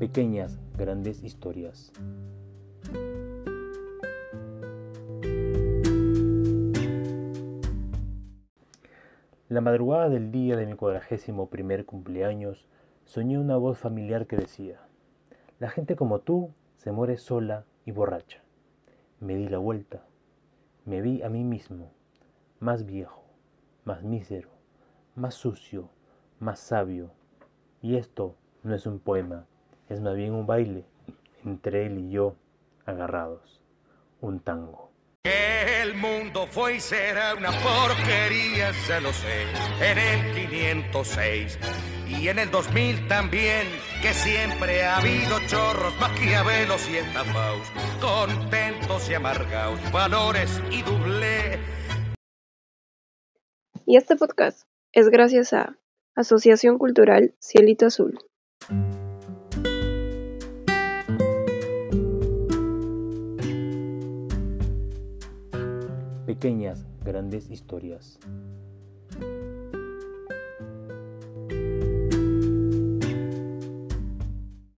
Pequeñas, grandes historias. La madrugada del día de mi cuadragésimo primer cumpleaños, soñé una voz familiar que decía, La gente como tú se muere sola y borracha. Me di la vuelta, me vi a mí mismo, más viejo, más mísero, más sucio, más sabio. Y esto no es un poema, es más bien un baile entre él y yo agarrados, un tango. El mundo fue y será una porquería, se lo sé, en el 506 y en el 2000 también, que siempre ha habido chorros, maquiavelos y estafaos, contentos y amargados, valores y doble. Y este podcast es gracias a Asociación Cultural Cielito Azul. Pequeñas, grandes historias.